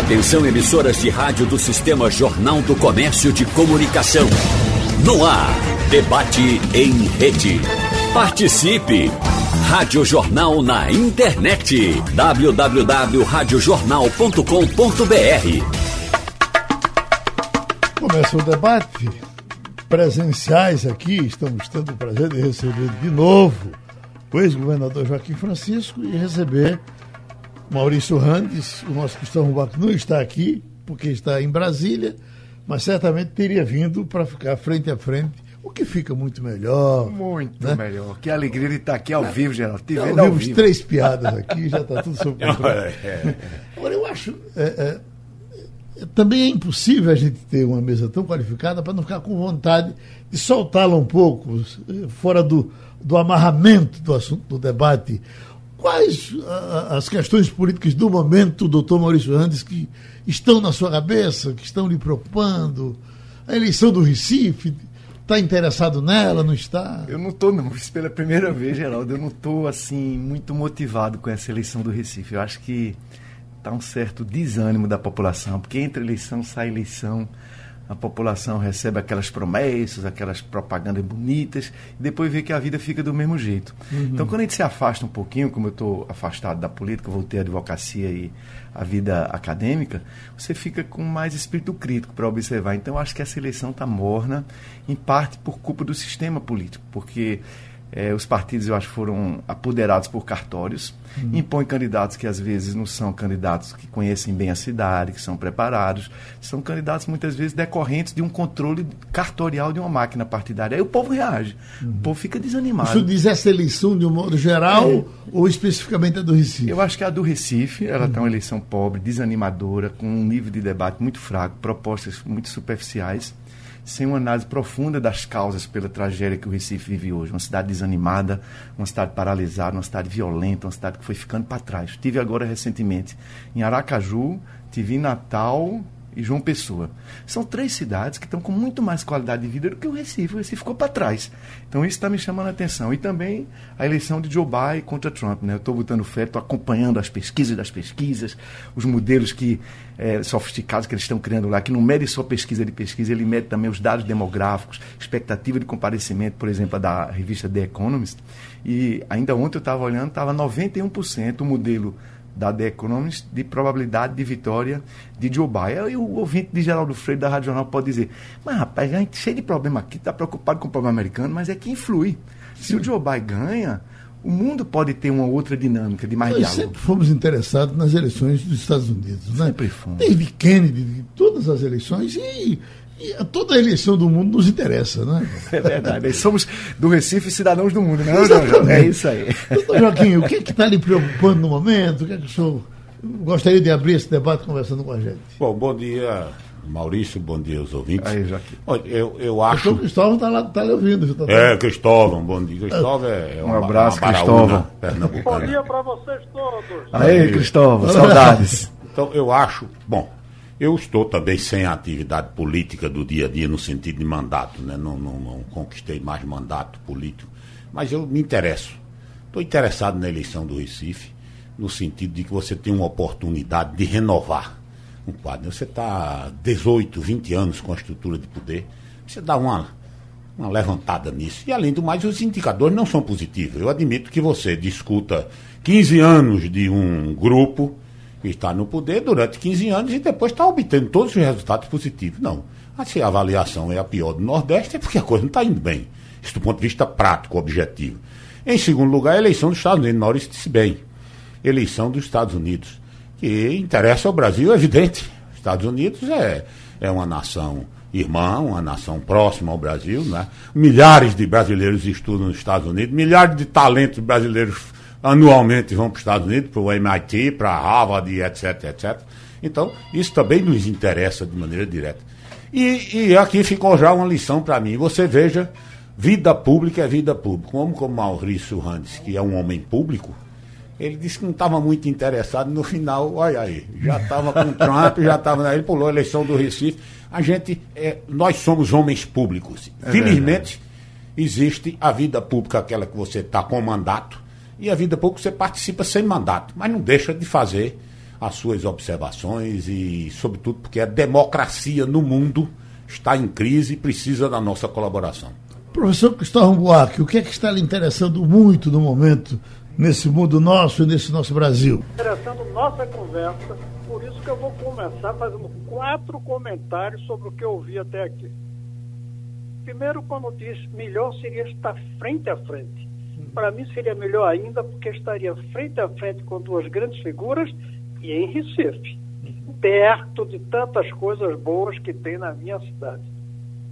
Atenção emissoras de rádio do Sistema Jornal do Comércio de Comunicação. No ar, debate em rede. Participe! Rádio Jornal na internet. www.radiojornal.com.br Começa o debate presenciais aqui. Estamos tendo o prazer de receber de novo o ex-governador Joaquim Francisco e receber Maurício Randes, o nosso Cristóvão Baco não está aqui, porque está em Brasília, mas certamente teria vindo para ficar frente a frente, o que fica muito melhor. Muito né? melhor. Que alegria de estar aqui ao vivo, Geraldo. Te vendo ao vivo. três piadas aqui, já está tudo sob controle. É, é. Agora, eu acho. É, é, também é impossível a gente ter uma mesa tão qualificada para não ficar com vontade de soltá-la um pouco, fora do, do amarramento do assunto do debate Quais as questões políticas do momento, doutor Maurício Randes, que estão na sua cabeça, que estão lhe preocupando? A eleição do Recife, está interessado nela, não está? Eu não estou, não. Pela primeira vez, Geraldo. Eu não estou, assim, muito motivado com essa eleição do Recife. Eu acho que está um certo desânimo da população, porque entre eleição sai eleição a população recebe aquelas promessas, aquelas propagandas bonitas, e depois vê que a vida fica do mesmo jeito. Uhum. Então, quando a gente se afasta um pouquinho, como eu estou afastado da política, voltei à advocacia e à vida acadêmica, você fica com mais espírito crítico para observar. Então, acho que essa eleição está morna, em parte por culpa do sistema político, porque é, os partidos, eu acho, foram apoderados por cartórios, uhum. impõem candidatos que às vezes não são candidatos que conhecem bem a cidade, que são preparados, são candidatos muitas vezes decorrentes de um controle cartorial de uma máquina partidária. Aí o povo reage, uhum. o povo fica desanimado. Isso diz essa eleição de um modo geral é. ou especificamente a do Recife? Eu acho que a do Recife, ela está uhum. uma eleição pobre, desanimadora, com um nível de debate muito fraco, propostas muito superficiais sem uma análise profunda das causas pela tragédia que o Recife vive hoje. Uma cidade desanimada, uma cidade paralisada, uma cidade violenta, uma cidade que foi ficando para trás. Tive agora recentemente em Aracaju, tive em Natal e João Pessoa. São três cidades que estão com muito mais qualidade de vida do que o Recife. O Recife ficou para trás. Então isso está me chamando a atenção. E também a eleição de Joe Biden contra Trump. Né? Eu estou botando fé, estou acompanhando as pesquisas das pesquisas, os modelos que é, sofisticados que eles estão criando lá, que não mede só pesquisa de pesquisa, ele mede também os dados demográficos, expectativa de comparecimento, por exemplo, da revista The Economist. E ainda ontem eu estava olhando, estava 91% o modelo da The Economist de probabilidade de vitória de Joe Biden. E o ouvinte de Geraldo Freire da Rádio Jornal pode dizer, mas rapaz, a gente cheio de problema aqui, está preocupado com o problema americano, mas é que influi. Se o Joe Biden ganha, o mundo pode ter uma outra dinâmica de mais Nós diálogo. sempre fomos interessados nas eleições dos Estados Unidos, né? Sempre fomos. Desde Kennedy, todas as eleições e toda eleição do mundo nos interessa, né? É verdade. Somos do Recife cidadãos do mundo, não é, João? É isso aí. Doutor Joaquim, o que é está lhe preocupando no momento? O que é que o senhor gostaria de abrir esse debate conversando com a gente? Bom, bom dia Maurício, bom dia aos ouvintes. Aí, Joaquim. Olha, eu, eu acho. O Cristóvão está lá, tá lhe ouvindo. Tá é, Cristóvão, bom dia. Cristóvão é, é um abraço, uma Cristóvão. Bom dia para vocês todos. Aí, Cristóvão, saudades. Então, eu acho. Bom, eu estou também sem a atividade política do dia a dia, no sentido de mandato, né? não, não, não conquistei mais mandato político, mas eu me interesso. Estou interessado na eleição do Recife, no sentido de que você tem uma oportunidade de renovar um quadro. Você está 18, 20 anos com a estrutura de poder, você dá uma, uma levantada nisso. E além do mais, os indicadores não são positivos. Eu admito que você discuta 15 anos de um grupo está no poder durante 15 anos e depois está obtendo todos os resultados positivos. Não. Se a avaliação é a pior do Nordeste, é porque a coisa não está indo bem. Isso do ponto de vista prático, objetivo. Em segundo lugar, a eleição dos Estados Unidos. Maurício disse bem. Eleição dos Estados Unidos que interessa ao Brasil, é evidente. Estados Unidos é, é uma nação irmã, uma nação próxima ao Brasil. Né? Milhares de brasileiros estudam nos Estados Unidos, milhares de talentos brasileiros anualmente vão para os Estados Unidos, para o MIT, para Harvard, etc, etc. Então, isso também nos interessa de maneira direta. E, e aqui ficou já uma lição para mim. Você veja, vida pública é vida pública. Como, como Maurício Randes, que é um homem público, ele disse que não estava muito interessado. No final, olha aí, já estava com o Trump, já estava. Ele pulou a eleição do Recife. A gente, é, nós somos homens públicos. É Felizmente, verdade. existe a vida pública, aquela que você está com mandato, e a vida pública você participa sem mandato, mas não deixa de fazer as suas observações e, sobretudo, porque a democracia no mundo está em crise e precisa da nossa colaboração. Professor Cristóvão Buarque, o que é que está lhe interessando muito no momento nesse mundo nosso e nesse nosso Brasil? Interessando nossa conversa, por isso que eu vou começar fazendo quatro comentários sobre o que eu ouvi até aqui. Primeiro, quando diz melhor seria estar frente a frente. Para mim seria melhor ainda porque estaria frente a frente com duas grandes figuras e em Recife, perto de tantas coisas boas que tem na minha cidade.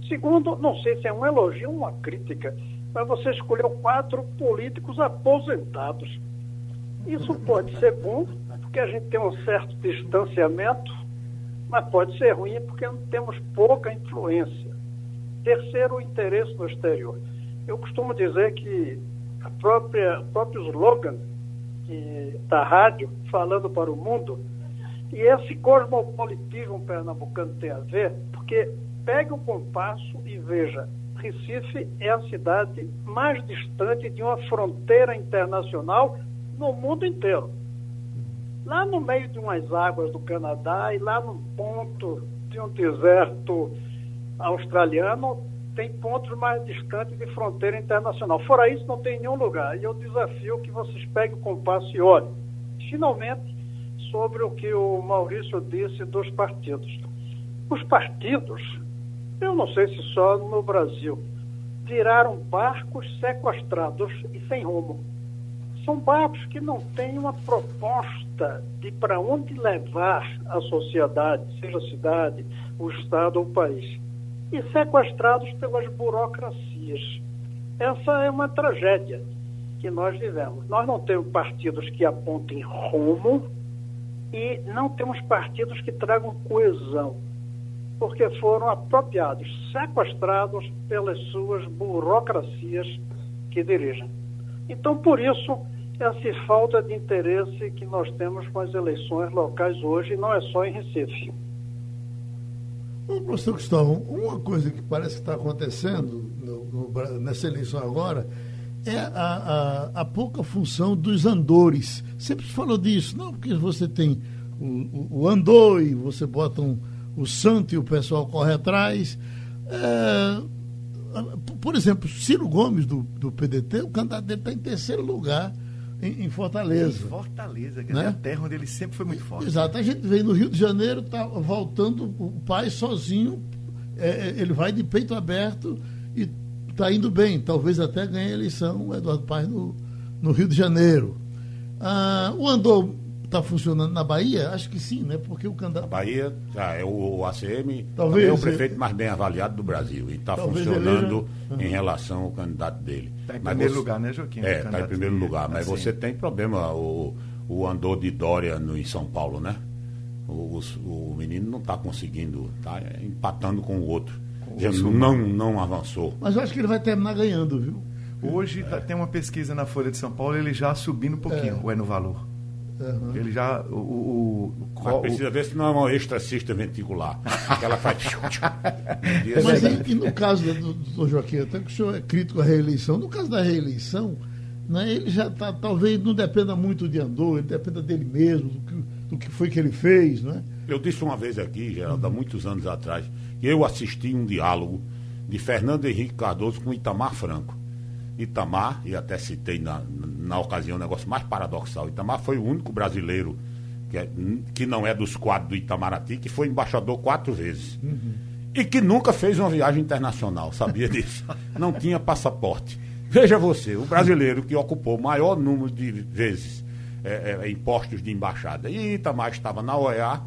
Segundo, não sei se é um elogio ou uma crítica, mas você escolheu quatro políticos aposentados. Isso pode ser bom, porque a gente tem um certo distanciamento, mas pode ser ruim porque temos pouca influência. Terceiro, o interesse no exterior. Eu costumo dizer que a própria, o próprio slogan da rádio, falando para o mundo, e esse cosmopolitismo pernambucano tem a ver, porque pegue o compasso e veja, Recife é a cidade mais distante de uma fronteira internacional no mundo inteiro. Lá no meio de umas águas do Canadá e lá no ponto de um deserto australiano, tem pontos mais distantes de fronteira internacional. Fora isso, não tem nenhum lugar. E eu desafio que vocês peguem o compasso e olhem. Finalmente, sobre o que o Maurício disse dos partidos. Os partidos, eu não sei se só no Brasil, viraram barcos sequestrados e sem rumo. São barcos que não têm uma proposta de para onde levar a sociedade, seja a cidade, o Estado ou o país. E sequestrados pelas burocracias. Essa é uma tragédia que nós vivemos. Nós não temos partidos que apontem rumo, e não temos partidos que tragam coesão, porque foram apropriados, sequestrados pelas suas burocracias que dirigem. Então, por isso, essa falta de interesse que nós temos com as eleições locais hoje, não é só em Recife. Ô, professor Cristóvão, uma coisa que parece que está acontecendo no, no, nessa eleição agora é a, a, a, pouca função dos andores. Sempre se falou disso, não, porque você tem o, o, o andor e você bota um, o santo e o pessoal corre atrás. É, por exemplo, Ciro Gomes, do, do PDT, o candidato dele está em terceiro lugar em, em Fortaleza. Em Fortaleza, que né? é a terra onde ele sempre foi muito forte. Exato. A gente veio no Rio de Janeiro, está voltando o pai sozinho, é, é, ele vai de peito aberto e está indo bem, talvez até ganhe a eleição, o Eduardo Paes, no, no Rio de Janeiro. Ah, o Andor está funcionando na Bahia? Acho que sim, né? Porque o candidato. A Bahia já é o ACM, talvez é o prefeito mais bem avaliado do Brasil. E está funcionando eleja... em relação ao candidato dele. Está em primeiro você... lugar, né, Joaquim? É, está em primeiro lugar. Mas assim. você tem problema, o, o Andor de Dória no, em São Paulo, né? O, o, o menino não está conseguindo, está empatando com o outro não, não avançou. Mas eu acho que ele vai terminar ganhando, viu? Hoje tá, tem uma pesquisa na Folha de São Paulo, ele já subindo um pouquinho, é. o no valor. Uhum. Ele já. O, o, o Mas precisa ver se não é uma extracista ventricular. que ela faz. Mas e, e, no caso do, do Joaquim, até que o senhor é crítico à reeleição, no caso da reeleição, né, ele já tá, talvez não dependa muito de Andor, ele dependa dele mesmo, do que, do que foi que ele fez, né? Eu disse uma vez aqui, Geraldo, há muitos anos atrás, eu assisti um diálogo de Fernando Henrique Cardoso com Itamar Franco. Itamar, e até citei na, na ocasião um negócio mais paradoxal, Itamar foi o único brasileiro que, é, que não é dos quadros do Itamaraty, que foi embaixador quatro vezes. Uhum. E que nunca fez uma viagem internacional, sabia disso? não tinha passaporte. Veja você, o brasileiro que ocupou o maior número de vezes é, é, impostos de embaixada. E Itamar estava na OEA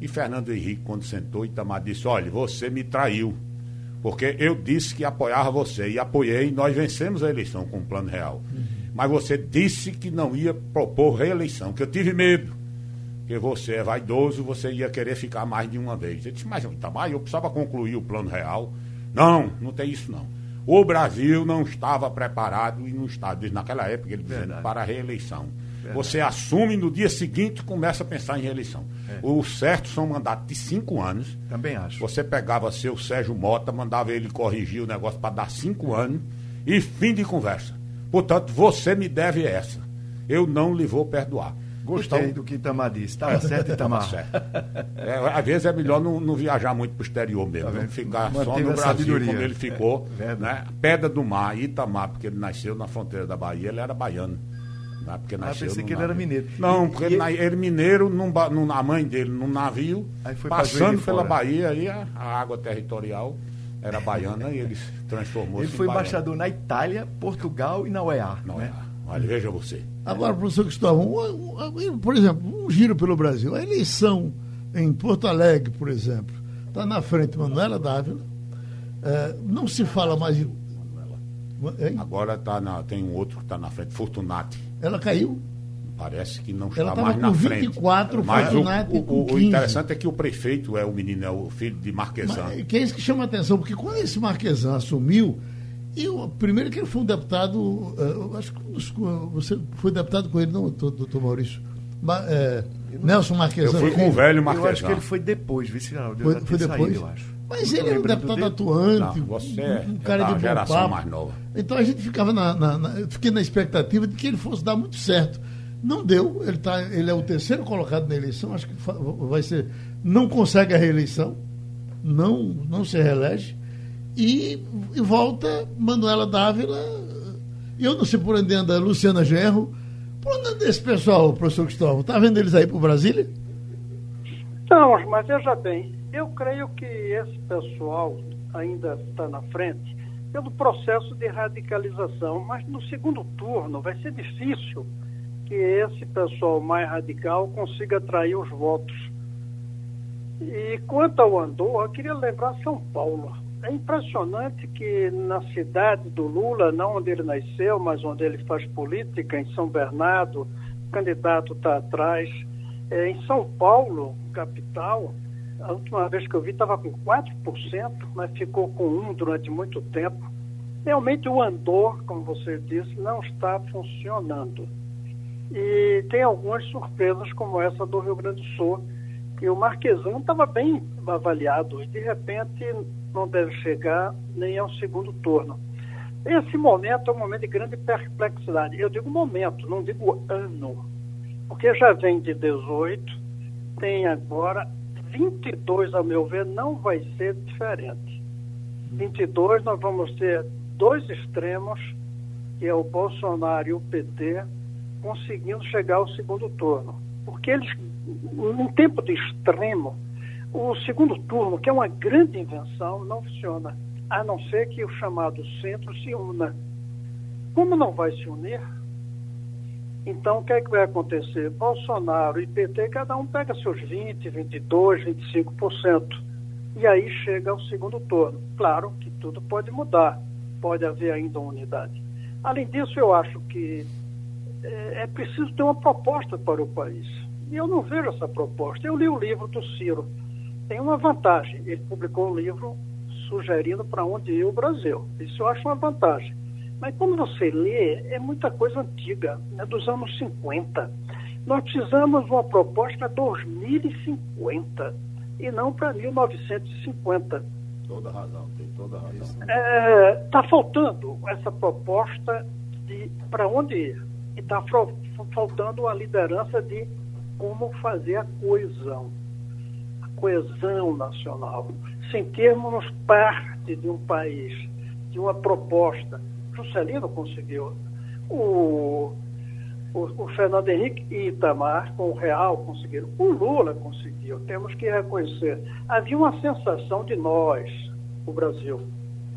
e Fernando Henrique, quando sentou, Itamar disse: Olha, você me traiu. Porque eu disse que apoiava você e apoiei, e nós vencemos a eleição com o plano real. Uhum. Mas você disse que não ia propor reeleição, que eu tive medo. Que você é vaidoso, você ia querer ficar mais de uma vez. Eu disse, mas Itamar, eu precisava concluir o plano real. Não, não tem isso não. O Brasil não estava preparado e não estava, desde naquela época, ele dizendo, para a reeleição. Você assume no dia seguinte começa a pensar em reeleição. É. O certo são mandatos de cinco anos. Também acho. Você pegava seu Sérgio Mota, mandava ele corrigir o negócio para dar cinco anos e fim de conversa. Portanto, você me deve essa. Eu não lhe vou perdoar. Gostei então, do que Itamar disse. Estava certo, Itamar. certo. É, às vezes é melhor não, não viajar muito para o exterior mesmo. Tá ficar Manteve só no Brasil, sabedoria. como ele ficou. É, né? Pedra do Mar, Itamar, porque ele nasceu na fronteira da Bahia, ele era baiano. Né? Porque ah, nasceu pensei que ele era mineiro. Não, porque ele, ele mineiro, num, num, a mãe dele num navio, passando pela Bahia, aí a, a água territorial era baiana e ele transformou Ele foi embaixador na Itália, Portugal e na UEA. Na né? Olha, veja você. Agora, professor Cristóvão, por exemplo, um giro pelo Brasil. A eleição em Porto Alegre, por exemplo, está na frente Manuela Dávila. É, não se fala mais de. Agora tá na, tem um outro que está na frente, Fortunati. Ela caiu? Parece que não está mais na 24, frente. Mas o, o, o, interessante é que o prefeito é o menino, é o filho de Marquesan. Mas, que é isso que chama a atenção, porque quando esse Marquesan assumiu, eu, primeiro que ele foi um deputado, eh, acho que você foi deputado com ele, não, doutor Maurício? é, Nelson Marquesan. Eu fui com o velho Marquesan. Eu acho que ele foi depois, vice-geraldo. Foi, foi depois? Saído, eu acho. Mas ele é um deputado atuante, não, você é um cara de bom geração papo. mais nova. Então a gente ficava na, na, na, eu fiquei na expectativa de que ele fosse dar muito certo. Não deu, ele, tá, ele é o terceiro colocado na eleição, acho que vai ser. Não consegue a reeleição, não, não se reelege. E, e volta Manuela Dávila. Eu não sei por onde anda Luciana Gerro. Por onde anda esse pessoal, professor Cristóvão? Está vendo eles aí para Brasília? Não, mas veja bem, eu creio que esse pessoal ainda está na frente pelo processo de radicalização, mas no segundo turno vai ser difícil que esse pessoal mais radical consiga atrair os votos. E quanto ao Andor, eu queria lembrar São Paulo. É impressionante que na cidade do Lula, não onde ele nasceu, mas onde ele faz política, em São Bernardo, o candidato está atrás. É, em São Paulo, capital, a última vez que eu vi estava com 4%, mas ficou com 1% durante muito tempo. Realmente o Andor, como você disse, não está funcionando. E tem algumas surpresas, como essa do Rio Grande do Sul, que o Marquesão estava bem avaliado e de repente não deve chegar nem ao segundo turno. Esse momento é um momento de grande perplexidade. Eu digo momento, não digo ano, porque já vem de 18, tem agora 22, a meu ver, não vai ser diferente. 22 nós vamos ter dois extremos, que é o Bolsonaro e o PT, conseguindo chegar ao segundo turno. Porque eles, num tempo de extremo, o segundo turno, que é uma grande invenção, não funciona, a não ser que o chamado centro se una. Como não vai se unir, então o que é que vai acontecer? Bolsonaro e PT, cada um pega seus 20, 22, 25%. E aí chega ao segundo turno. Claro que tudo pode mudar, pode haver ainda unidade. Além disso, eu acho que é, é preciso ter uma proposta para o país. E eu não vejo essa proposta. Eu li o livro do Ciro tem uma vantagem. Ele publicou um livro sugerindo para onde ir o Brasil. Isso eu acho uma vantagem. Mas quando você lê, é muita coisa antiga, é dos anos 50. Nós precisamos de uma proposta para 2050 e não para 1950. Toda razão, tem toda razão. Está é, tá faltando essa proposta de para onde ir. Está faltando a liderança de como fazer a coesão coesão nacional, sentirmos parte de um país, de uma proposta. Juscelino conseguiu. O, o, o, Fernando Henrique e Itamar, com o Real, conseguiram. O Lula conseguiu. Temos que reconhecer. Havia uma sensação de nós, o Brasil.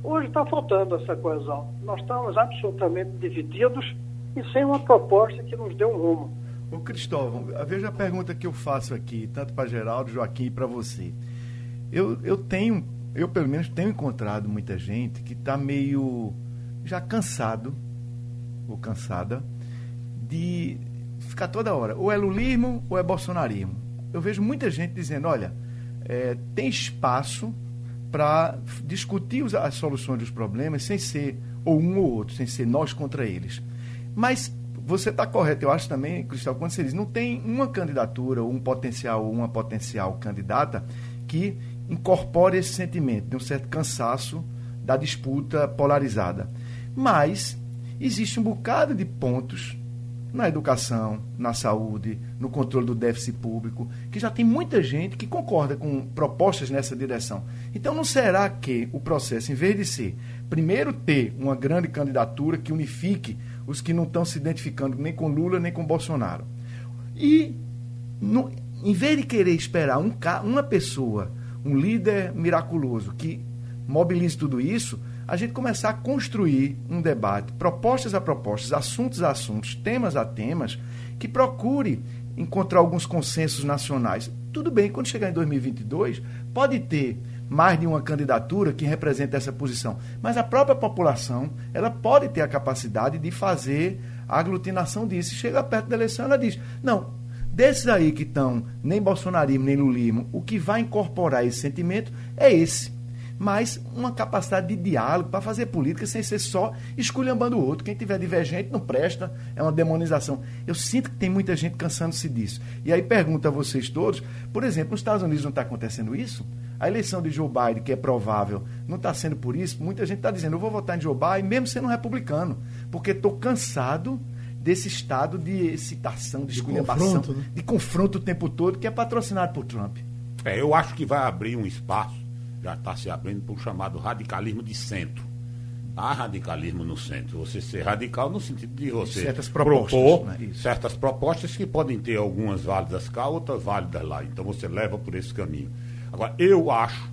Hoje está faltando essa coesão. Nós estamos absolutamente divididos e sem uma proposta que nos dê um rumo. Ô Cristóvão, veja a pergunta que eu faço aqui, tanto para Geraldo, Joaquim e para você. Eu, eu tenho, eu pelo menos tenho encontrado muita gente que está meio já cansado, ou cansada, de ficar toda hora, ou é lulismo ou é bolsonarismo. Eu vejo muita gente dizendo, olha, é, tem espaço para discutir as soluções dos problemas sem ser ou um ou outro, sem ser nós contra eles. Mas você está correto, eu acho também, Cristal, quando você diz, não tem uma candidatura, ou um potencial, ou uma potencial candidata que incorpore esse sentimento de um certo cansaço da disputa polarizada. Mas existe um bocado de pontos na educação, na saúde, no controle do déficit público, que já tem muita gente que concorda com propostas nessa direção. Então, não será que o processo, em vez de ser, primeiro ter uma grande candidatura que unifique os que não estão se identificando nem com Lula nem com Bolsonaro, e, no, em vez de querer esperar um, uma pessoa, um líder miraculoso que mobilize tudo isso, a gente começar a construir um debate, propostas a propostas, assuntos a assuntos, temas a temas, que procure encontrar alguns consensos nacionais. Tudo bem, quando chegar em 2022, pode ter mais de uma candidatura que represente essa posição, mas a própria população, ela pode ter a capacidade de fazer a aglutinação disso. Chega perto da eleição, ela diz: "Não, desses aí que estão nem bolsonarismo nem lulismo, o que vai incorporar esse sentimento é esse mas uma capacidade de diálogo para fazer política sem ser só esculhambando o outro. Quem tiver divergente não presta, é uma demonização. Eu sinto que tem muita gente cansando-se disso. E aí pergunto a vocês todos, por exemplo, nos Estados Unidos não está acontecendo isso? A eleição de Joe Biden, que é provável, não está sendo por isso? Muita gente está dizendo, eu vou votar em Joe Biden, mesmo sendo um republicano, porque estou cansado desse estado de excitação, de, de confronto, né? de confronto o tempo todo, que é patrocinado por Trump. É, eu acho que vai abrir um espaço já está se abrindo para o chamado radicalismo de centro. Há radicalismo no centro. Você ser radical no sentido de você certas propor né? certas propostas que podem ter algumas válidas cá, outras válidas lá. Então você leva por esse caminho. Agora, eu acho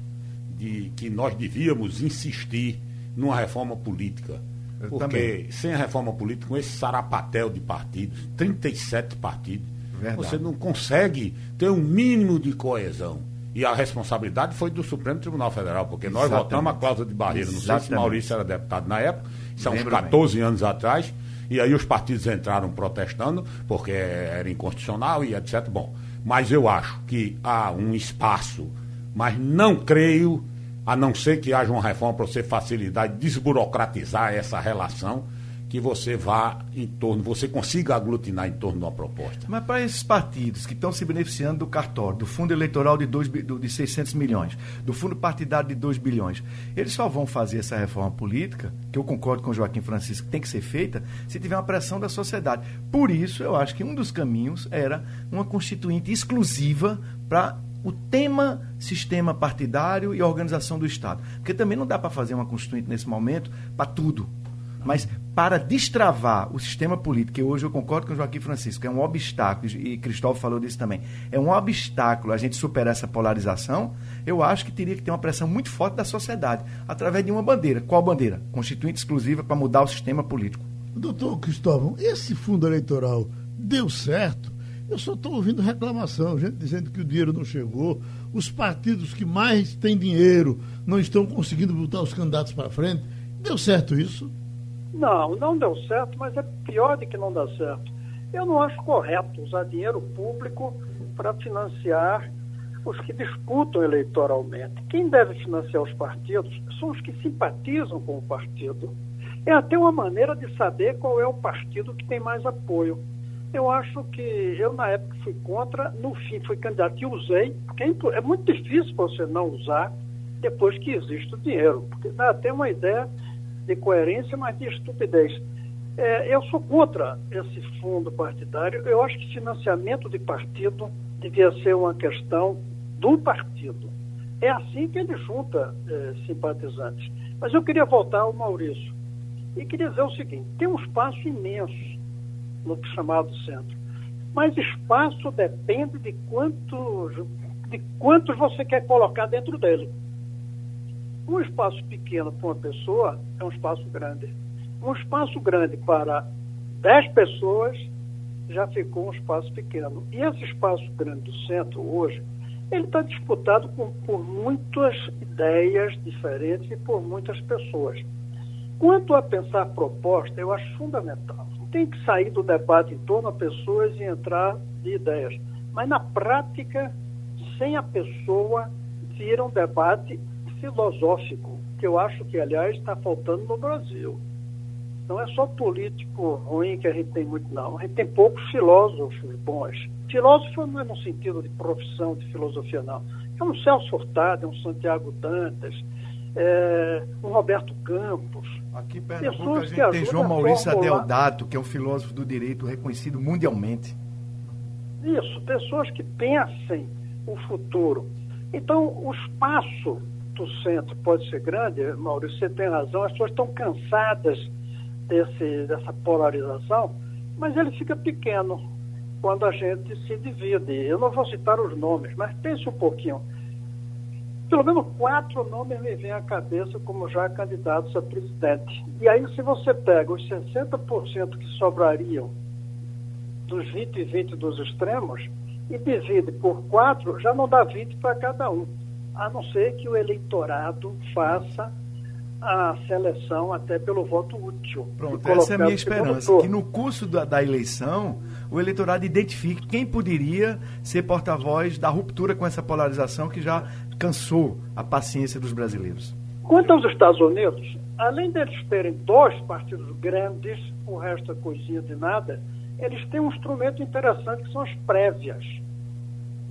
de, que nós devíamos insistir numa reforma política. Eu porque também. sem a reforma política, com esse sarapatel de partidos, 37 partidos, Verdade. você não consegue ter um mínimo de coesão. E a responsabilidade foi do Supremo Tribunal Federal, porque nós Exatamente. votamos a cláusula de barreira. Não sei se Maurício era deputado na época, são uns 14 bem. anos atrás, e aí os partidos entraram protestando, porque era inconstitucional e etc. Bom, mas eu acho que há um espaço, mas não creio, a não ser que haja uma reforma para você facilitar e desburocratizar essa relação que você vá em torno, você consiga aglutinar em torno de uma proposta. Mas para esses partidos que estão se beneficiando do cartório, do fundo eleitoral de, dois, de 600 milhões, do fundo partidário de 2 bilhões, eles só vão fazer essa reforma política, que eu concordo com o Joaquim Francisco, que tem que ser feita, se tiver uma pressão da sociedade. Por isso, eu acho que um dos caminhos era uma constituinte exclusiva para o tema sistema partidário e organização do Estado. Porque também não dá para fazer uma constituinte nesse momento para tudo. Mas para destravar o sistema político, que hoje eu concordo com o Joaquim Francisco, é um obstáculo, e Cristóvão falou disso também, é um obstáculo a gente superar essa polarização, eu acho que teria que ter uma pressão muito forte da sociedade, através de uma bandeira. Qual bandeira? Constituinte exclusiva para mudar o sistema político. Doutor Cristóvão, esse fundo eleitoral deu certo? Eu só estou ouvindo reclamação, gente dizendo que o dinheiro não chegou, os partidos que mais têm dinheiro não estão conseguindo botar os candidatos para frente. Deu certo isso? Não, não deu certo, mas é pior de que não dá certo. Eu não acho correto usar dinheiro público para financiar os que disputam eleitoralmente. Quem deve financiar os partidos são os que simpatizam com o partido. É até uma maneira de saber qual é o partido que tem mais apoio. Eu acho que eu, na época, fui contra, no fim, fui candidato e usei, porque é, é muito difícil você não usar depois que existe o dinheiro, porque dá até uma ideia de coerência, mas de estupidez. É, eu sou contra esse fundo partidário. Eu acho que financiamento de partido devia ser uma questão do partido. É assim que ele junta é, simpatizantes. Mas eu queria voltar ao Maurício e queria dizer o seguinte: tem um espaço imenso no chamado centro, mas espaço depende de quantos, de quantos você quer colocar dentro dele. Um espaço pequeno para uma pessoa é um espaço grande. Um espaço grande para 10 pessoas já ficou um espaço pequeno. E esse espaço grande do centro hoje, ele está disputado por, muitas ideias diferentes e por muitas pessoas. Quanto a pensar proposta, eu acho fundamental. Tem que sair do debate em torno a pessoas e entrar de ideias. Mas na prática, sem a pessoa, vira um debate filosófico, que eu acho que, aliás, está faltando no Brasil. Não é só político ruim que a gente tem muito, não. A gente tem poucos filósofos bons. Filósofo não é no sentido de profissão de filosofia, não. É um Celso Furtado, é um Santiago Dantas, é, o Roberto Campos. Aqui em Pernambuco a gente tem João Maurício formular... Adeodato, que é um filósofo do direito reconhecido mundialmente. Isso, pessoas que pensem o futuro. Então, o espaço do centro pode ser grande, Maurício, você tem razão, as pessoas estão cansadas desse, dessa polarização, mas ele fica pequeno quando a gente se divide. Eu não vou citar os nomes, mas pense um pouquinho. Pelo menos quatro nomes me vêm à cabeça como já candidatos a presidente. E aí, se você pega os 60% que sobrariam dos 20 e 20 dos extremos e divide por quatro, já não dá 20 para cada um. A não ser que o eleitorado faça a seleção até pelo voto útil. Pronto, essa é a minha esperança, que no curso da, da, eleição o eleitorado identifique quem poderia ser porta-voz da ruptura com essa polarização que já cansou a paciência dos brasileiros. Quanto aos Estados Unidos, além deles terem dois partidos grandes, o resto é coisinha de nada, eles têm um instrumento interessante que são as prévias.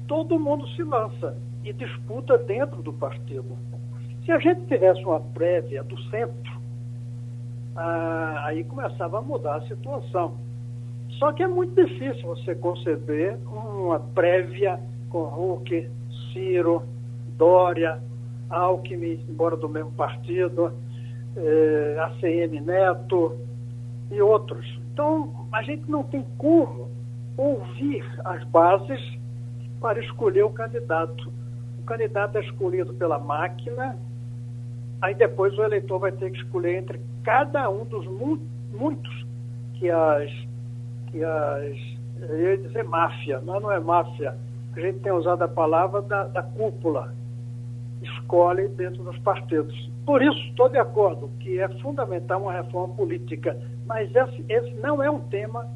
Todo mundo se lança e disputa dentro do partido. Se a gente tivesse uma prévia do centro, ah, aí começava a mudar a situação. Só que é muito difícil você conceber uma prévia com Huck, Ciro, Dória, Alckmin, embora do mesmo partido, eh, ACM Neto e outros. Então, a gente não tem como ouvir as bases para escolher o candidato. Candidato é escolhido pela máquina Aí depois o eleitor vai ter que escolher entre cada um dos mu muitos que as, que as, eu ia dizer máfia, mas não é máfia, a gente tem usado a palavra da, da cúpula, escolhe dentro dos partidos. Por isso, estou de acordo que é fundamental uma reforma política, mas esse, esse não é um tema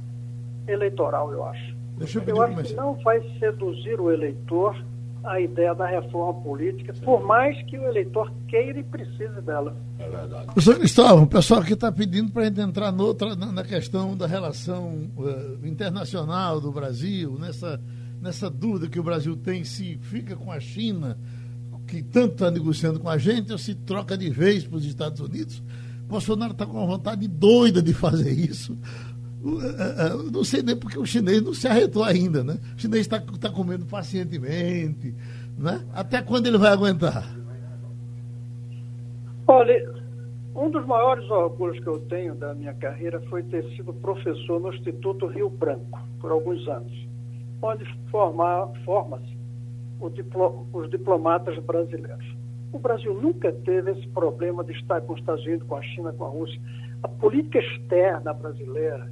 eleitoral, eu acho. Deixa eu, eu acho que não vai seduzir o eleitor a ideia da reforma política, por mais que o eleitor queira e precise dela. É verdade. Professor Cristóvão, o pessoal aqui está pedindo para a gente entrar noutra, na questão da relação uh, internacional do Brasil, nessa, nessa dúvida que o Brasil tem se fica com a China, que tanto está negociando com a gente, ou se troca de vez para os Estados Unidos. Bolsonaro está com uma vontade doida de fazer isso. É, é, não sei nem porque o chinês não se arretou ainda, né? O chinês está tá comendo pacientemente, né? Até quando ele vai aguentar? Olha, um dos maiores orgulhos que eu tenho da minha carreira foi ter sido professor no Instituto Rio Branco, por alguns anos, onde forma-se os diplomatas brasileiros. O Brasil nunca teve esse problema de estar com os Estados Unidos, com a China, com a Rússia. A política externa brasileira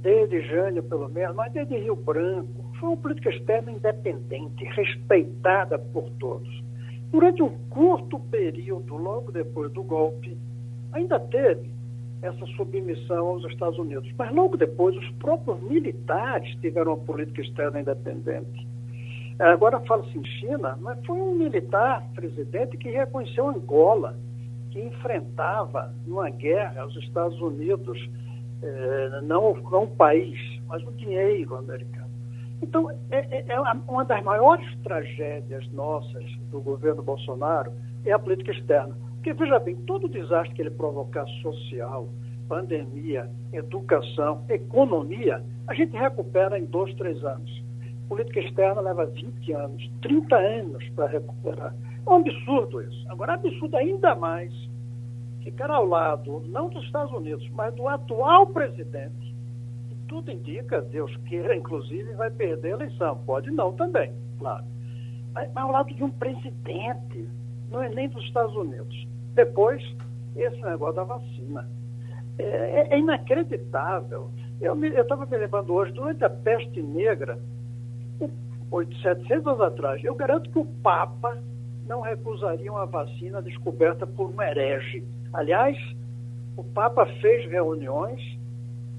desde Jânio, pelo menos, mas desde Rio Branco, foi uma política externa independente, respeitada por todos. Durante um curto período, logo depois do golpe, ainda teve essa submissão aos Estados Unidos. Mas logo depois, os próprios militares tiveram uma política externa independente. Agora fala-se em China, mas foi um militar presidente que reconheceu Angola, que enfrentava numa guerra os Estados Unidos é, não, não o país, mas o dinheiro americano. Então, é, é, é, uma das maiores tragédias nossas do governo Bolsonaro é a política externa. Porque, veja bem, todo o desastre que ele provocar social, pandemia, educação, economia, a gente recupera em dois, três anos. Política externa leva 20 anos, 30 anos para recuperar. É um absurdo isso. Agora, absurdo ainda mais ficar ao lado, não dos Estados Unidos, mas do atual presidente, que tudo indica, Deus queira, inclusive, vai perder a eleição. Pode não também, claro. Mas, mas ao lado de um presidente, não é nem dos Estados Unidos. Depois, esse negócio da vacina. É, é, é inacreditável. Eu estava me, me lembrando hoje, durante a peste negra, 700 anos atrás, eu garanto que o Papa não recusaria uma vacina descoberta por um herege Aliás, o Papa fez reuniões,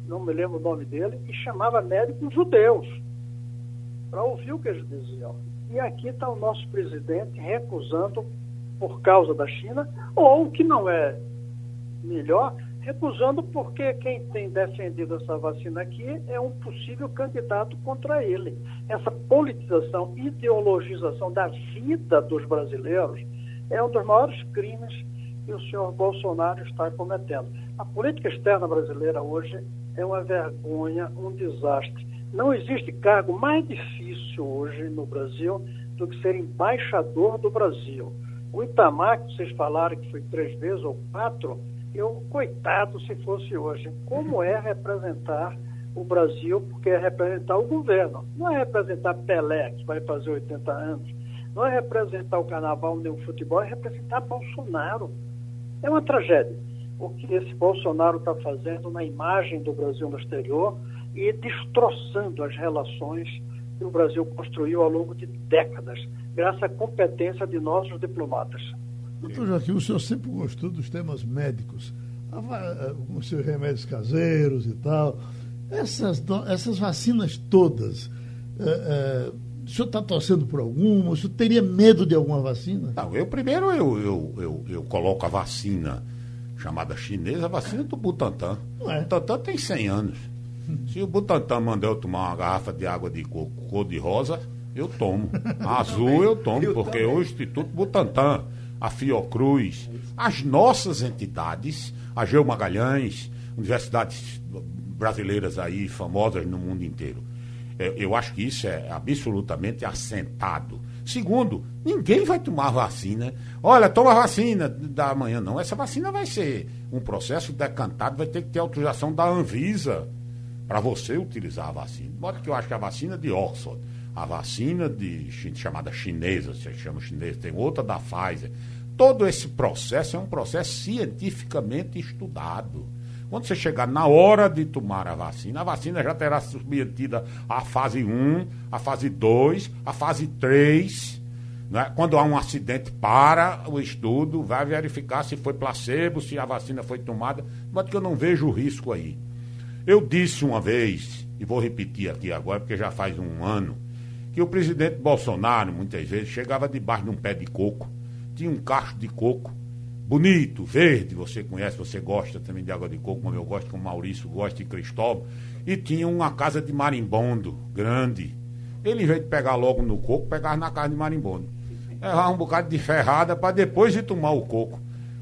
não me lembro o nome dele, e chamava médicos judeus para ouvir o que eles diziam. E aqui está o nosso presidente recusando por causa da China, ou o que não é melhor, recusando porque quem tem defendido essa vacina aqui é um possível candidato contra ele. Essa politização, ideologização da vida dos brasileiros é um dos maiores crimes que o senhor Bolsonaro está cometendo. A política externa brasileira hoje é uma vergonha, um desastre. Não existe cargo mais difícil hoje no Brasil do que ser embaixador do Brasil. O Itamar, que vocês falaram que foi três vezes ou quatro, eu, coitado se fosse hoje. Como é representar o Brasil, porque é representar o governo. Não é representar Pelé, que vai fazer 80 anos. Não é representar o carnaval nem o futebol, é representar Bolsonaro. É uma tragédia. O que esse Bolsonaro está fazendo na imagem do Brasil no exterior e destroçando as relações que o Brasil construiu ao longo de décadas, graças à competência de nossos diplomatas. Doutor Joaquim, o senhor sempre gostou dos temas médicos, com os seus remédios caseiros e tal. Essas, essas vacinas todas, é, é, o senhor está torcendo por alguma? O senhor teria medo de alguma vacina? Não, eu primeiro eu, eu, eu, eu coloco a vacina chamada chinesa, a vacina do Butantan. É. O Butantan tem 100 anos. Se o Butantan mandar eu tomar uma garrafa de água de coco cor de rosa, eu tomo. A azul eu tomo, eu porque também. o Instituto Butantan, a Fiocruz, as nossas entidades, a Geo Magalhães, universidades brasileiras aí famosas no mundo inteiro. É, eu acho que isso é absolutamente assentado. Segundo, ninguém vai tomar vacina. Olha, toma vacina da manhã, não. Essa vacina vai ser um processo decantado, vai ter que ter autorização da Anvisa para você utilizar a vacina. De modo que eu acho que a vacina de Oxford, a vacina de chamada chinesa, se chama chinesa, tem outra da Pfizer. Todo esse processo é um processo cientificamente estudado. Quando você chegar na hora de tomar a vacina, a vacina já terá submetida à fase 1, à fase 2, à fase 3. Né? Quando há um acidente, para o estudo, vai verificar se foi placebo, se a vacina foi tomada, mas que eu não vejo risco aí. Eu disse uma vez, e vou repetir aqui agora, porque já faz um ano, que o presidente Bolsonaro, muitas vezes, chegava debaixo de um pé de coco, tinha um cacho de coco, bonito, verde, você conhece, você gosta também de água de coco, como eu gosto, como Maurício gosta, e Cristóvão, e tinha uma casa de marimbondo, grande. Ele, em vez de pegar logo no coco, pegava na casa de marimbondo. Levava um bocado de ferrada para depois de tomar o coco.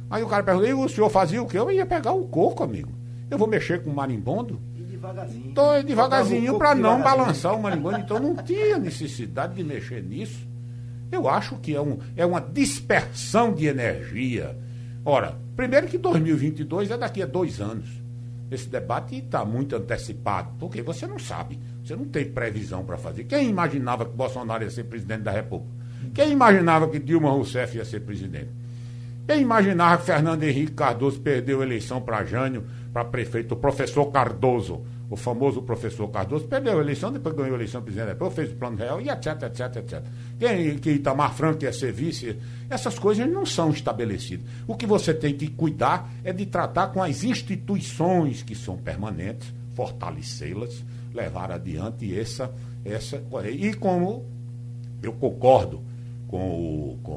Aí o cara perguntou, e o senhor fazia o quê? Eu ia pegar o coco, amigo. Eu vou mexer com o marimbondo? E devagarzinho. Tô devagarzinho para não balançar o marimbondo. Então não tinha necessidade de mexer nisso. Eu acho que é, um, é uma dispersão de energia. Ora, primeiro que 2022 é daqui a dois anos. Esse debate está muito antecipado, porque você não sabe, você não tem previsão para fazer. Quem imaginava que Bolsonaro ia ser presidente da República? Quem imaginava que Dilma Rousseff ia ser presidente? Quem imaginava que Fernando Henrique Cardoso perdeu a eleição para Jânio para prefeito, o professor Cardoso, o famoso professor Cardoso, perdeu a eleição, depois ganhou a eleição presidente depois fez o plano real e etc, etc, etc. Quem, que Itamar Franco ia ser vice, essas coisas não são estabelecidas. O que você tem que cuidar é de tratar com as instituições que são permanentes, fortalecê-las, levar adiante essa, essa. E como eu concordo com o, com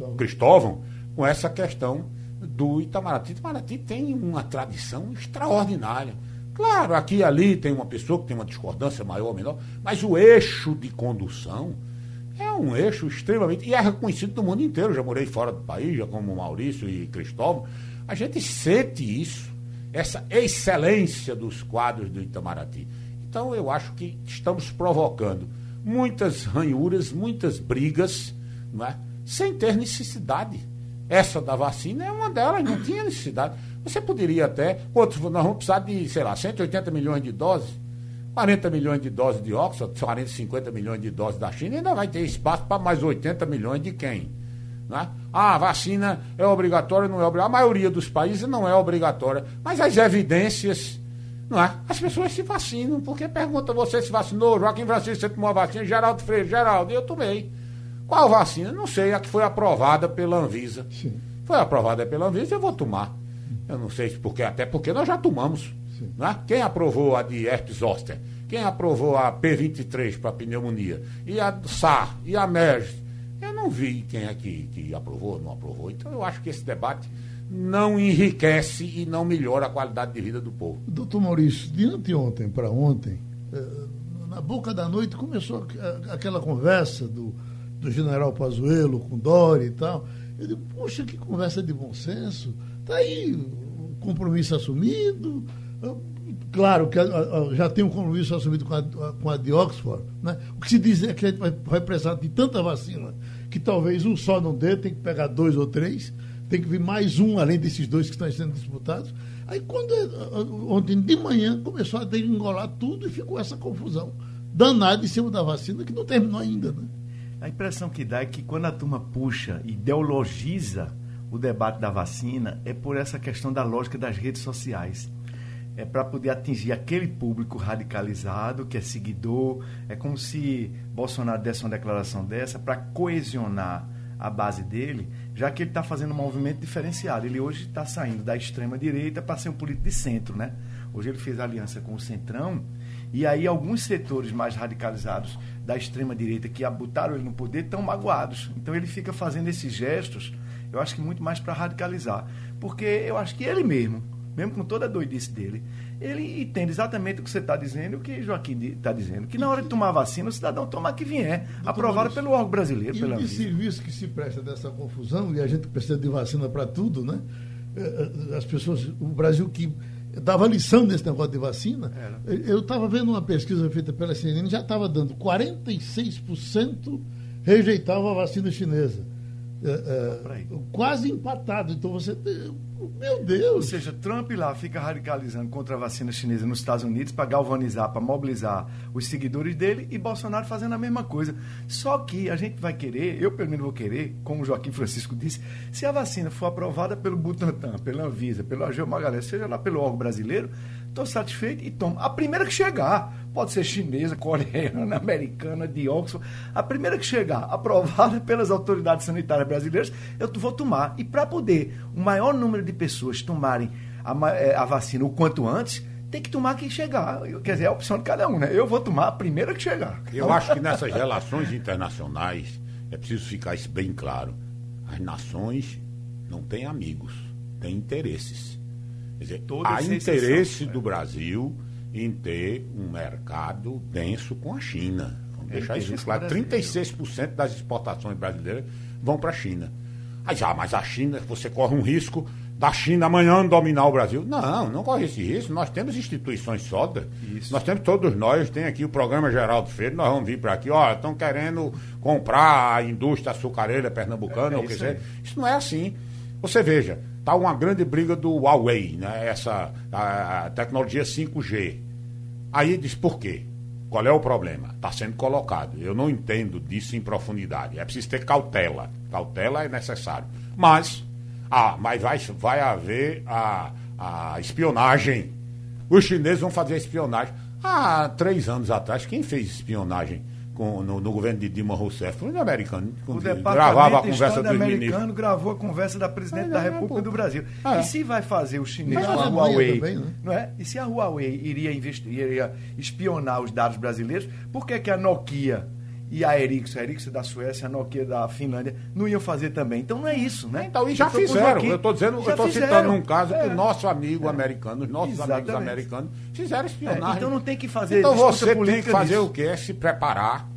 o Cristóvão, com essa questão do Itamaraty. Itamaraty tem uma tradição extraordinária. Claro, aqui e ali tem uma pessoa que tem uma discordância maior ou menor, mas o eixo de condução é um eixo extremamente. E é reconhecido no mundo inteiro. Eu já morei fora do país, já como Maurício e Cristóvão. A gente sente isso, essa excelência dos quadros do Itamaraty. Então eu acho que estamos provocando muitas ranhuras, muitas brigas, não é? sem ter necessidade. Essa da vacina é uma delas, não tinha necessidade. Você poderia até, outros, nós vamos precisar de, sei lá, 180 milhões de doses, 40 milhões de doses de Oxford, 40, 50 milhões de doses da China, ainda vai ter espaço para mais 80 milhões de quem? Né? Ah, a vacina é obrigatória, não é obrigatória. A maioria dos países não é obrigatória, mas as evidências, não é? As pessoas se vacinam, porque pergunta, você se vacinou? Joaquim Francisco, você tomou a vacina? Geraldo Freire, Geraldo, eu tomei. Qual vacina? Não sei, a que foi aprovada pela Anvisa. Sim. Foi aprovada pela Anvisa, eu vou tomar. Eu não sei porque, até porque nós já tomamos. Né? Quem aprovou a de herpes zoster? Quem aprovou a P23 para pneumonia? E a SAR? E a MERS? Eu não vi quem é que, que aprovou, não aprovou. Então eu acho que esse debate não enriquece e não melhora a qualidade de vida do povo. Doutor Maurício, de anteontem para ontem, eh, na boca da noite começou aquela conversa do do general Pazuello com Dori e tal. Eu digo, poxa, que conversa de bom senso. Está aí o compromisso assumido. Claro que já tem um compromisso assumido com a, com a de Oxford. Né? O que se diz é que a gente vai, vai precisar de tanta vacina que talvez um só não dê, tem que pegar dois ou três, tem que vir mais um além desses dois que estão sendo disputados. Aí quando ontem de manhã começou a engolar tudo e ficou essa confusão danada em cima da vacina que não terminou ainda. Né? A impressão que dá é que quando a turma puxa, ideologiza o debate da vacina, é por essa questão da lógica das redes sociais. É para poder atingir aquele público radicalizado, que é seguidor. É como se Bolsonaro desse uma declaração dessa para coesionar a base dele, já que ele está fazendo um movimento diferenciado. Ele hoje está saindo da extrema-direita para ser um político de centro. Né? Hoje ele fez aliança com o Centrão e aí alguns setores mais radicalizados da extrema direita que botaram ele no poder estão magoados. Então ele fica fazendo esses gestos, eu acho que muito mais para radicalizar, porque eu acho que ele mesmo, mesmo com toda a doidice dele, ele entende exatamente o que você está dizendo e o que Joaquim está dizendo. Que na hora de tomar vacina, o cidadão toma que vier, aprovado pelo órgão brasileiro. E pela o serviço que se presta dessa confusão, e a gente precisa de vacina para tudo, né? Eh, eh, as pessoas, o Brasil que dava lição nesse negócio de vacina. Era. Eu estava vendo uma pesquisa feita pela CNN, já estava dando 46% rejeitavam a vacina chinesa. É, é, quase empatado. Então você. Meu Deus! Ou seja, Trump lá fica radicalizando contra a vacina chinesa nos Estados Unidos para galvanizar, para mobilizar os seguidores dele e Bolsonaro fazendo a mesma coisa. Só que a gente vai querer, eu pelo menos vou querer, como Joaquim Francisco disse, se a vacina for aprovada pelo Butantan, pela Anvisa, pelo Ageu Magalhães, seja lá pelo órgão brasileiro, estou satisfeito e tomo. A primeira que chegar, pode ser chinesa, coreana, americana, de Oxford, a primeira que chegar, aprovada pelas autoridades sanitárias brasileiras, eu vou tomar. E para poder o maior número de pessoas tomarem a, é, a, vacina o quanto antes, tem que tomar quem chegar. Quer dizer, é a opção de cada um, né? Eu vou tomar a primeira que chegar. Eu acho que nessas relações internacionais é preciso ficar isso bem claro. As nações não têm amigos, têm interesses. Dizer, há interesse do Brasil em ter um mercado denso com a China. Vamos é deixar isso claro. 36% das exportações brasileiras vão para a China. Aí, ah, mas a China, você corre um risco da China amanhã dominar o Brasil. Não, não corre esse risco. Nós temos instituições sólidas. Nós temos todos nós, tem aqui o programa Geraldo Feira, nós vamos vir para aqui, ó, estão querendo comprar a indústria açucareira pernambucana, é, é ou o que seja. Isso não é assim. Você veja, está uma grande briga do Huawei, né? essa a, a tecnologia 5G. Aí diz por quê? Qual é o problema? Está sendo colocado. Eu não entendo disso em profundidade. É preciso ter cautela. Cautela é necessário. Mas, ah, mas vai, vai haver a, a espionagem. Os chineses vão fazer espionagem. Há três anos atrás, quem fez espionagem com, no, no, governo de Dilma Rousseff, foi no americano. O gravava a conversa do americano gravou a conversa da presidente da República do Brasil. É. E se vai fazer o chinês com a Huawei, também, né? não é? E se a Huawei iria, investir, iria espionar os dados brasileiros, por que, que a Nokia e a Ericsson, a Ericsson da Suécia, a Nokia da Finlândia, não iam fazer também. Então não é isso, né? Então, e já fizeram. Eu estou dizendo, eu estou citando um caso é. que o nosso amigo é. americano, os nossos Exatamente. amigos americanos, fizeram espionagem. É, então não tem que fazer Então você tem que fazer o quê? Se preparar,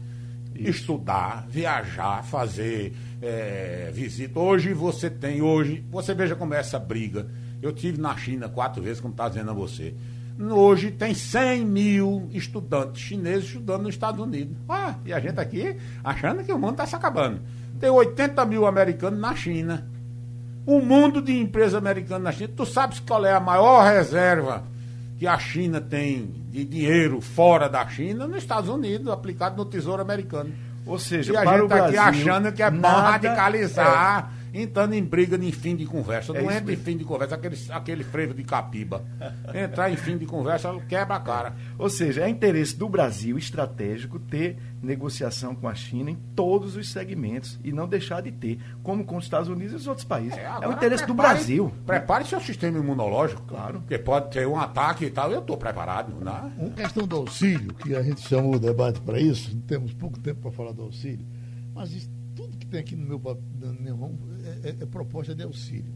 isso. estudar, viajar, fazer é, visita. Hoje você tem, hoje, você veja como é essa briga. Eu tive na China quatro vezes, como está dizendo a você. Hoje tem 100 mil estudantes chineses estudando nos Estados Unidos. Ah, e a gente aqui achando que o mundo está se acabando. Tem 80 mil americanos na China. O mundo de empresas americanas na China. Tu sabes qual é a maior reserva que a China tem de dinheiro fora da China nos Estados Unidos, aplicado no Tesouro Americano. Ou seja, e a gente está aqui achando que é bom radicalizar. É entrando em briga em fim de conversa. É não entra em fim de conversa, aquele, aquele frevo de capiba. Entrar em fim de conversa quebra a cara. Ou seja, é interesse do Brasil estratégico ter negociação com a China em todos os segmentos e não deixar de ter, como com os Estados Unidos e os outros países. É, é o interesse prepare, do Brasil. Prepare seu sistema imunológico, claro. Porque pode ter um ataque e tal. Eu estou preparado. Né? Uma questão do auxílio, que a gente chamou o debate para isso, temos pouco tempo para falar do auxílio, mas isso tudo que tem aqui no meu, no meu é, é, é, proposta de auxílio.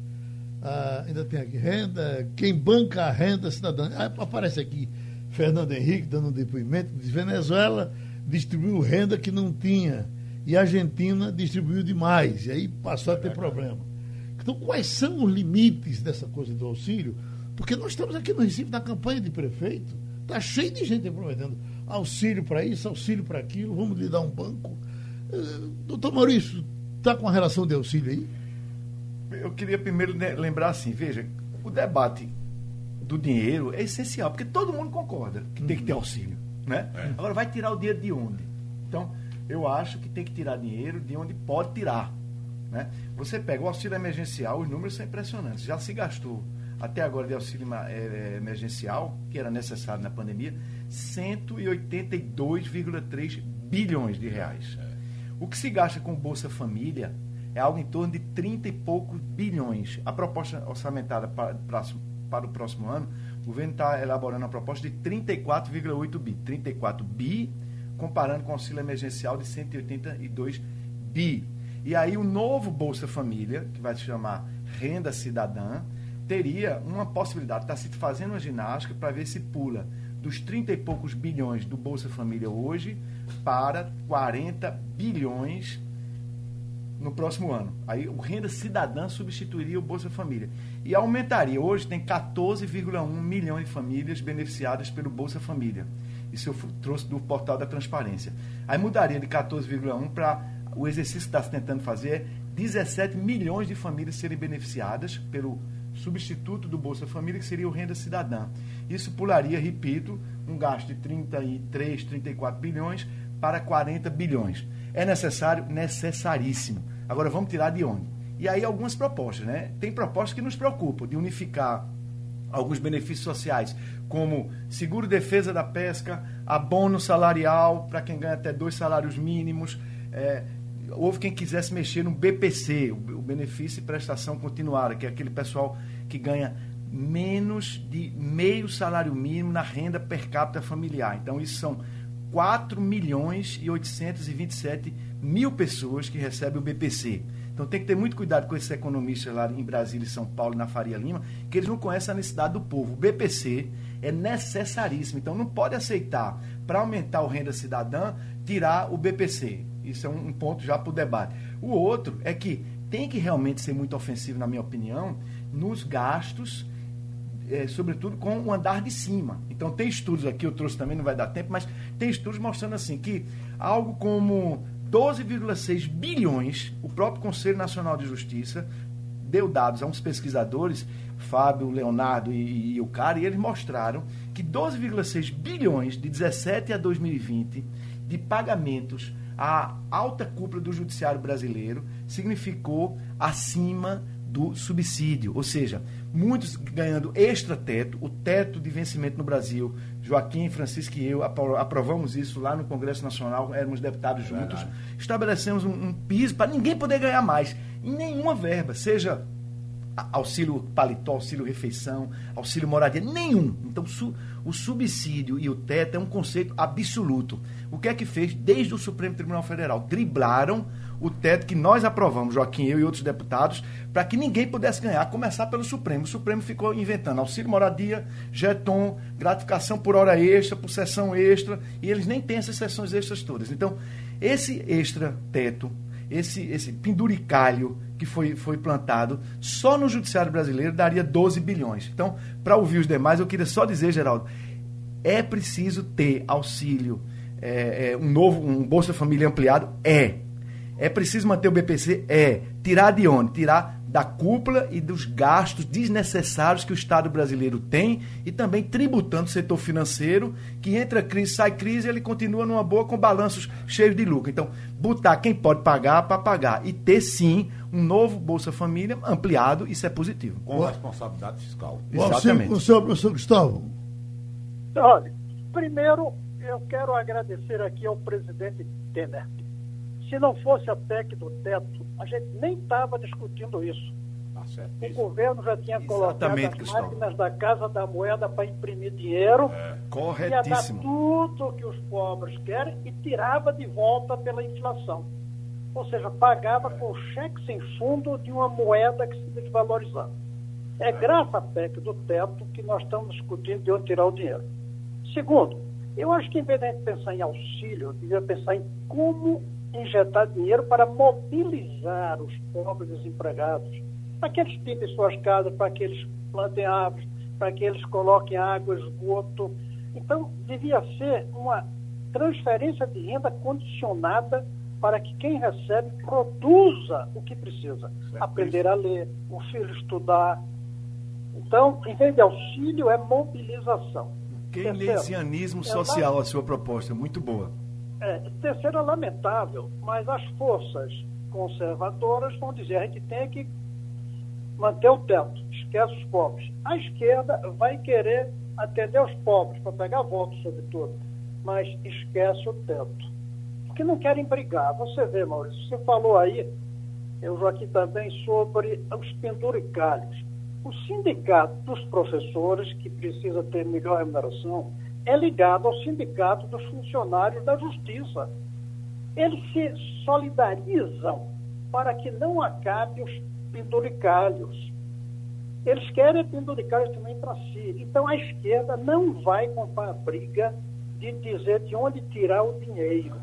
Ah, ainda tem aqui renda, quem banca a renda cidadã. Ah, aparece aqui Fernando Henrique dando um depoimento, diz Venezuela distribuiu renda que não tinha. e a Argentina distribuiu demais, e aí passou a ter problema. Então, quais são os limites dessa coisa do auxílio? Porque nós estamos aqui no Recife na campanha de prefeito, está cheio de gente prometendo auxílio para isso, auxílio para aquilo, vamos lhe dar um banco. Uh, doutor Maurício, está com a relação de auxílio aí? Eu queria primeiro lembrar assim, veja, o debate do dinheiro é essencial, porque todo mundo concorda que uhum. tem que ter auxílio. Né? É. Agora, vai tirar o dinheiro de onde? Então, eu acho que tem que tirar dinheiro de onde pode tirar. Né? Você pega o auxílio emergencial, os números são impressionantes. Já se gastou até agora de auxílio é, emergencial, que era necessário na pandemia, 182,3 bilhões de reais. É. O que se gasta com Bolsa Família é algo em torno de 30 e poucos bilhões. A proposta orçamentada para, para o próximo ano, o governo está elaborando uma proposta de 34,8 bi. 34 bi, comparando com o auxílio emergencial de 182 bi. E aí o novo Bolsa Família, que vai se chamar Renda Cidadã, teria uma possibilidade, está se fazendo uma ginástica para ver se pula dos 30 e poucos bilhões do Bolsa Família hoje para 40 bilhões no próximo ano. Aí o Renda Cidadã substituiria o Bolsa Família. E aumentaria. Hoje tem 14,1 milhões de famílias beneficiadas pelo Bolsa Família. Isso eu trouxe do portal da transparência. Aí mudaria de 14,1 para o exercício que está se tentando fazer é 17 milhões de famílias serem beneficiadas pelo substituto do Bolsa Família, que seria o Renda Cidadã. Isso pularia, repito, um gasto de 33, 34 bilhões para 40 bilhões. É necessário? Necessaríssimo. Agora vamos tirar de onde? E aí algumas propostas, né? Tem propostas que nos preocupam, de unificar alguns benefícios sociais, como seguro defesa da pesca, abono salarial para quem ganha até dois salários mínimos. É, houve quem quisesse mexer no BPC, o, benefício e prestação continuada, que é aquele pessoal que ganha menos de meio salário mínimo na renda per capita familiar. Então, isso são 4 milhões e 827 mil pessoas que recebem o BPC. Então tem que ter muito cuidado com esses economistas lá em Brasília, São Paulo na Faria Lima, que eles não conhecem a necessidade do povo. O BPC é necessaríssimo. Então não pode aceitar, para aumentar o renda cidadã, tirar o BPC. Isso é um ponto já para o debate. O outro é que tem que realmente ser muito ofensivo, na minha opinião, nos gastos é, sobretudo com o andar de cima. Então tem estudos aqui, eu trouxe também, não vai dar tempo, mas tem estudos mostrando assim que algo como 12,6 bilhões, o próprio Conselho Nacional de Justiça deu dados a uns pesquisadores, Fábio, Leonardo e, e o cara, e eles mostraram que 12,6 bilhões de 17 a 2020 de pagamentos à alta cúpula do judiciário brasileiro significou acima do subsídio, ou seja, muitos ganhando extra teto, o teto de vencimento no Brasil. Joaquim, Francisco e eu aprovamos isso lá no Congresso Nacional, éramos deputados juntos. Verdade. Estabelecemos um, um piso para ninguém poder ganhar mais, em nenhuma verba, seja auxílio paletó, auxílio refeição, auxílio moradia, nenhum. Então, su, o subsídio e o teto é um conceito absoluto. O que é que fez desde o Supremo Tribunal Federal? Driblaram o teto que nós aprovamos, Joaquim, eu e outros deputados, para que ninguém pudesse ganhar, a começar pelo Supremo. O Supremo ficou inventando auxílio moradia, jeton, gratificação por hora extra, por sessão extra, e eles nem têm essas sessões extras todas. Então, esse extra teto, esse, esse penduricalho que foi, foi plantado, só no Judiciário Brasileiro daria 12 bilhões. Então, para ouvir os demais, eu queria só dizer, Geraldo, é preciso ter auxílio, é, é, um novo, um Bolsa Família ampliado? É. É preciso manter o BPC? É. Tirar de onde? Tirar da cúpula e dos gastos desnecessários que o Estado brasileiro tem e também tributando o setor financeiro, que entra crise, sai crise, ele continua numa boa com balanços cheios de lucro. Então, botar quem pode pagar para pagar e ter sim um novo Bolsa Família ampliado, isso é positivo. Com responsabilidade fiscal. Exatamente. O senhor, professor Gustavo. Olha, primeiro eu quero agradecer aqui ao presidente Temer se não fosse a PEC do teto, a gente nem estava discutindo isso. Tá o governo já tinha colocado as máquinas da Casa da Moeda para imprimir dinheiro. É, corretíssimo. Ia dar tudo que os pobres querem e tirava de volta pela inflação. Ou seja, pagava é. com cheque sem fundo de uma moeda que se desvalorizava. É, é graças à PEC do teto que nós estamos discutindo de onde tirar o dinheiro. Segundo, eu acho que em vez de a gente pensar em auxílio, devia pensar em como injetar dinheiro para mobilizar os pobres desempregados, para que eles pintem suas casas, para que eles plantem árvores, para que eles coloquem água, esgoto. Então, devia ser uma transferência de renda condicionada para que quem recebe produza o que precisa. Aprender a ler, o filho estudar. Então, em vez de auxílio, é mobilização. Keynesianismo social, a sua proposta, muito boa. É, terceiro é lamentável, mas as forças conservadoras vão dizer a gente tem que manter o teto, esquece os pobres. A esquerda vai querer atender os pobres, para pegar votos, sobretudo, mas esquece o teto. Porque não querem brigar. Você vê, Maurício, você falou aí, eu Joaquim também, sobre os penduricalhos. O sindicato dos professores, que precisa ter melhor remuneração, é ligado ao sindicato dos funcionários da justiça. Eles se solidarizam para que não acabe os penduricalhos. Eles querem penduricalhos também para si. Então a esquerda não vai comprar a briga de dizer de onde tirar o dinheiro.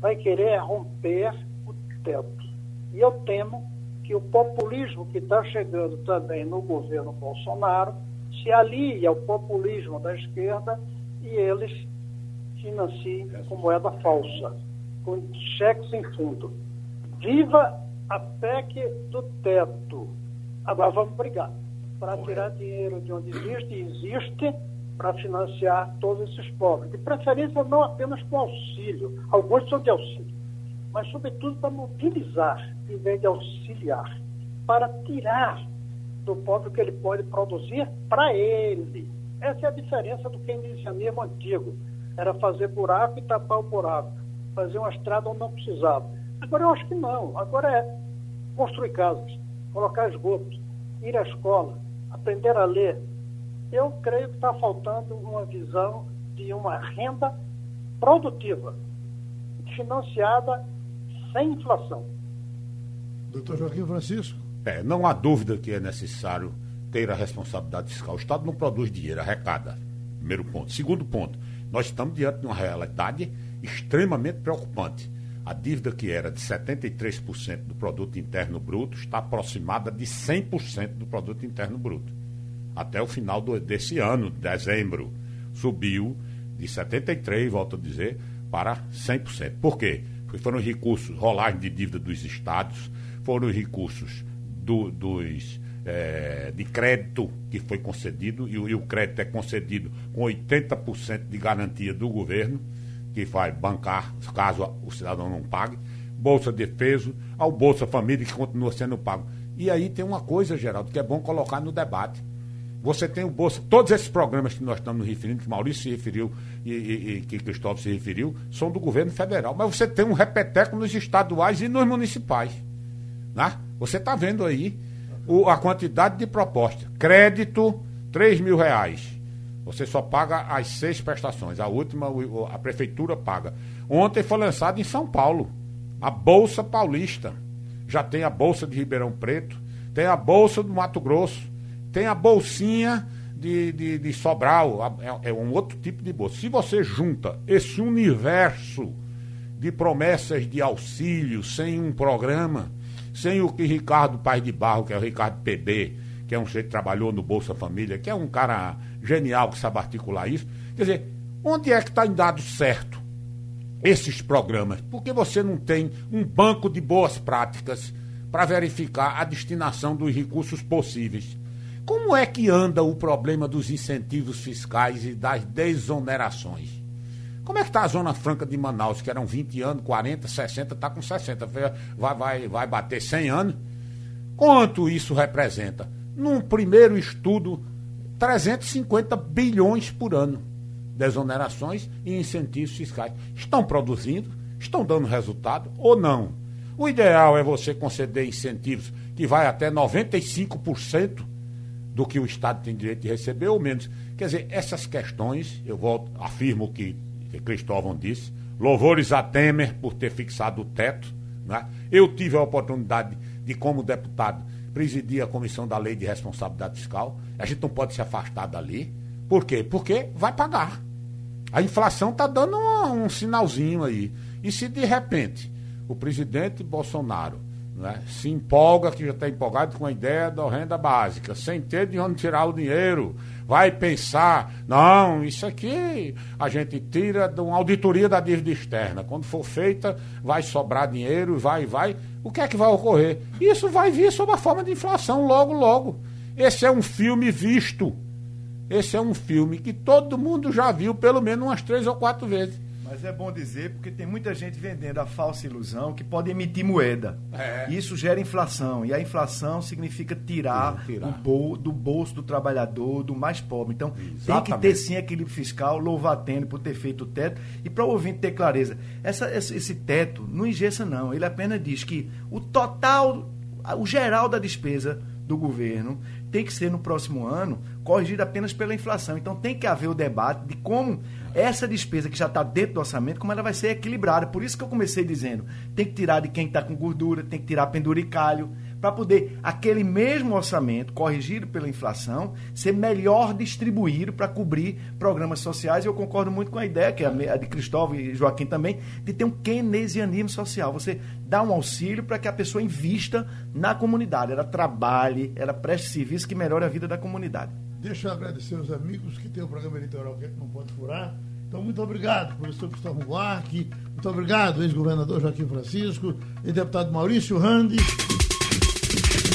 Vai querer romper o teto. E eu temo que o populismo que está chegando também no governo Bolsonaro se alie ao populismo da esquerda e eles financiem com moeda falsa, com cheques sem fundo. Viva a PEC do teto. Agora vamos brigar para tirar dinheiro de onde existe e existe para financiar todos esses pobres. De preferência, não apenas com auxílio, alguns são de auxílio, mas, sobretudo, para mobilizar, em vez de auxiliar, para tirar do pobre o que ele pode produzir para ele. Essa é a diferença do keynesianismo antigo. Era fazer buraco e tapar o buraco. Fazer uma estrada onde não precisava. Agora eu acho que não. Agora é construir casas, colocar esgoto, ir à escola, aprender a ler. Eu creio que está faltando uma visão de uma renda produtiva, financiada sem inflação. Doutor Joaquim Francisco. É, não há dúvida que é necessário ter a responsabilidade fiscal. O Estado não produz dinheiro, arrecada. Primeiro ponto. Segundo ponto, nós estamos diante de uma realidade extremamente preocupante. A dívida que era de 73% do produto interno bruto está aproximada de 100% do produto interno bruto. Até o final do, desse ano, dezembro, subiu de 73, volto a dizer, para 100%. Por quê? Porque foram recursos, rolagem de dívida dos estados, foram recursos do, dos é, de crédito que foi concedido, e, e o crédito é concedido com 80% de garantia do governo, que vai bancar caso o cidadão não pague, Bolsa Defeso, ao Bolsa Família, que continua sendo pago. E aí tem uma coisa, Geraldo, que é bom colocar no debate. Você tem o Bolsa, todos esses programas que nós estamos nos referindo, que Maurício se referiu e, e, e que Cristóvão se referiu, são do governo federal. Mas você tem um repeteco nos estaduais e nos municipais. Né? Você está vendo aí o, a quantidade de proposta. Crédito, 3 mil reais. Você só paga as seis prestações. A última, a prefeitura paga. Ontem foi lançado em São Paulo a Bolsa Paulista. Já tem a Bolsa de Ribeirão Preto, tem a Bolsa do Mato Grosso, tem a Bolsinha de, de, de Sobral. É, é um outro tipo de bolsa. Se você junta esse universo de promessas de auxílio sem um programa, sem o que Ricardo Paz de Barro, que é o Ricardo PB, que é um sujeito que trabalhou no Bolsa Família, que é um cara genial que sabe articular isso. Quer dizer, onde é que está em dado certo esses programas? Porque você não tem um banco de boas práticas para verificar a destinação dos recursos possíveis. Como é que anda o problema dos incentivos fiscais e das desonerações? Como é que está a Zona Franca de Manaus, que eram 20 anos, 40, 60, está com 60, vai, vai, vai bater 100 anos? Quanto isso representa? Num primeiro estudo, 350 bilhões por ano de exonerações e incentivos fiscais. Estão produzindo? Estão dando resultado ou não? O ideal é você conceder incentivos que vai até 95% do que o Estado tem direito de receber ou menos. Quer dizer, essas questões, eu volto, afirmo que que Cristóvão disse. Louvores a Temer por ter fixado o teto. Né? Eu tive a oportunidade de, como deputado, presidir a Comissão da Lei de Responsabilidade Fiscal. A gente não pode se afastar dali. Por quê? Porque vai pagar. A inflação está dando um, um sinalzinho aí. E se de repente o presidente Bolsonaro né, se empolga, que já está empolgado com a ideia da renda básica, sem ter de onde tirar o dinheiro, vai pensar, não, isso aqui a gente tira de uma auditoria da dívida externa. Quando for feita, vai sobrar dinheiro, vai, vai. O que é que vai ocorrer? Isso vai vir sob a forma de inflação logo, logo. Esse é um filme visto. Esse é um filme que todo mundo já viu pelo menos umas três ou quatro vezes. Mas é bom dizer porque tem muita gente vendendo a falsa ilusão que pode emitir moeda. É. Isso gera inflação. E a inflação significa tirar, tirar. Bol, do bolso do trabalhador, do mais pobre. Então Exatamente. tem que ter sim equilíbrio fiscal, louvar tendo por ter feito o teto. E para o ouvinte ter clareza, essa, esse, esse teto não engessa, não. Ele apenas diz que o total, o geral da despesa do governo tem que ser no próximo ano corrigido apenas pela inflação. Então tem que haver o debate de como essa despesa que já está dentro do orçamento, como ela vai ser equilibrada. Por isso que eu comecei dizendo, tem que tirar de quem está com gordura, tem que tirar penduricalho, para poder aquele mesmo orçamento, corrigido pela inflação, ser melhor distribuído para cobrir programas sociais. Eu concordo muito com a ideia, que é a de Cristóvão e Joaquim também, de ter um keynesianismo social. Você dá um auxílio para que a pessoa invista na comunidade, ela trabalhe, ela preste serviço que melhore a vida da comunidade. Deixa eu agradecer aos amigos que tem o programa eleitoral que não pode furar. Então, muito obrigado, professor Gustavo Buarque. Muito obrigado, ex-governador Joaquim Francisco e deputado Maurício Randi.